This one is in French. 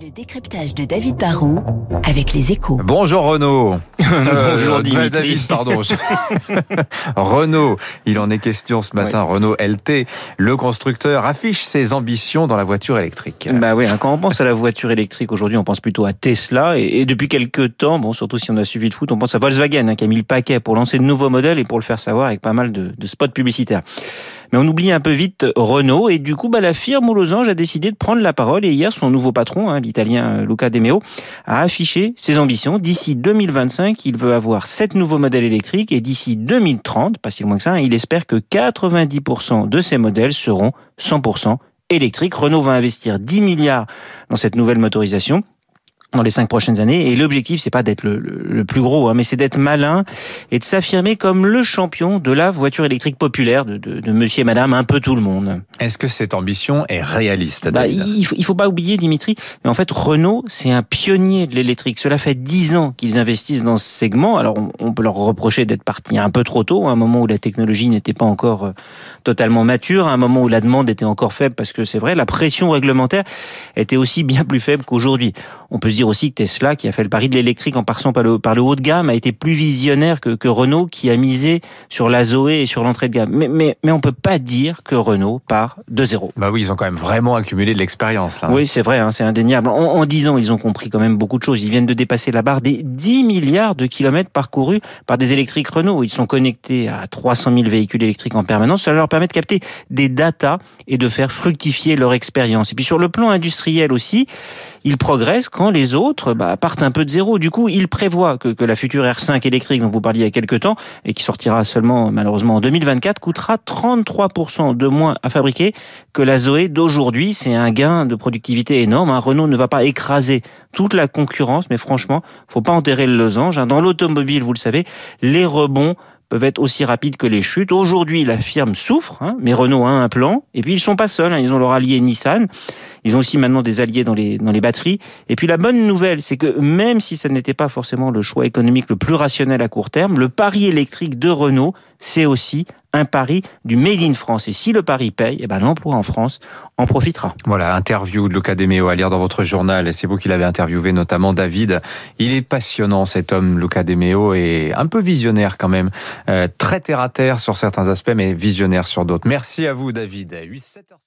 Le décryptage de David Barrault avec les échos. Bonjour Renaud. Bonjour Euh, Dimitri. David, pardon. Renault, il en est question ce matin. Renault LT, le constructeur affiche ses ambitions dans la voiture électrique. Bah oui, hein, quand on pense à la voiture électrique aujourd'hui, on pense plutôt à Tesla. Et, et depuis quelques temps, bon, surtout si on a suivi le foot, on pense à Volkswagen hein, qui a mis le paquet pour lancer de nouveaux modèles et pour le faire savoir avec pas mal de, de spots publicitaires. Mais on oublie un peu vite Renault et du coup, bah, la firme aux losanges a décidé de prendre la parole et hier, son nouveau patron, hein, l'italien euh, Luca De Meo, a affiché ses ambitions. D'ici 2025, il veut avoir sept nouveaux modèles électriques et d'ici 2030, pas si loin que ça, hein, il espère que 90% de ces modèles seront 100% électriques. Renault va investir 10 milliards dans cette nouvelle motorisation dans les cinq prochaines années. Et l'objectif, c'est pas d'être le, le- plus gros, hein, mais c'est d'être malin et de s'affirmer comme le champion de la voiture électrique populaire de, de, de monsieur et madame, un peu tout le monde. Est-ce que cette ambition est réaliste, Bah, il, faut, il faut pas oublier, Dimitri, mais en fait, Renault, c'est un pionnier de l'électrique. Cela fait dix ans qu'ils investissent dans ce segment. Alors, on, on peut leur reprocher d'être partis un peu trop tôt, à un moment où la technologie n'était pas encore euh, totalement mature, à un moment où la demande était encore faible, parce que c'est vrai, la pression réglementaire était aussi bien plus faible qu'aujourd'hui. On peut se dire aussi que Tesla, qui a fait le pari de l'électrique en passant par le, par le haut de gamme, a été plus visionnaire que, que Renault, qui a misé sur la Zoé et sur l'entrée de gamme. Mais, mais, mais on peut pas dire que Renault part de zéro. Bah oui, ils ont quand même vraiment accumulé de l'expérience là. Oui, c'est vrai, hein, c'est indéniable. En, en 10 ans, ils ont compris quand même beaucoup de choses. Ils viennent de dépasser la barre des 10 milliards de kilomètres parcourus par des électriques Renault. Ils sont connectés à 300 000 véhicules électriques en permanence. Cela leur permet de capter des datas et de faire fructifier leur expérience. Et puis sur le plan industriel aussi, ils progressent quand les autres bah, partent un peu de zéro. Du coup, ils prévoient que, que la future R5 électrique dont vous parliez il y a quelques temps et qui sortira seulement malheureusement en 2024 coûtera 33% de moins à fabriquer que la Zoé d'aujourd'hui. C'est un gain de productivité énorme. hein. Renault ne va pas écraser toute la concurrence, mais franchement, faut pas enterrer le losange. hein. Dans l'automobile, vous le savez, les rebonds peuvent être aussi rapides que les chutes. Aujourd'hui, la firme souffre, hein, mais Renault a un plan. Et puis, ils sont pas seuls. hein. Ils ont leur allié Nissan. Ils ont aussi maintenant des alliés dans les, dans les batteries. Et puis, la bonne nouvelle, c'est que même si ça n'était pas forcément le choix économique le plus rationnel à court terme, le pari électrique de Renault, c'est aussi un pari du Made in France. Et si le pari paye, eh ben, l'emploi en France en profitera. Voilà, interview de Luca De Meo à lire dans votre journal. C'est vous qui l'avez interviewé, notamment David. Il est passionnant, cet homme, Luca De Meo, et un peu visionnaire quand même. Euh, très terre à terre sur certains aspects, mais visionnaire sur d'autres. Merci à vous, David. 8, 7 heures.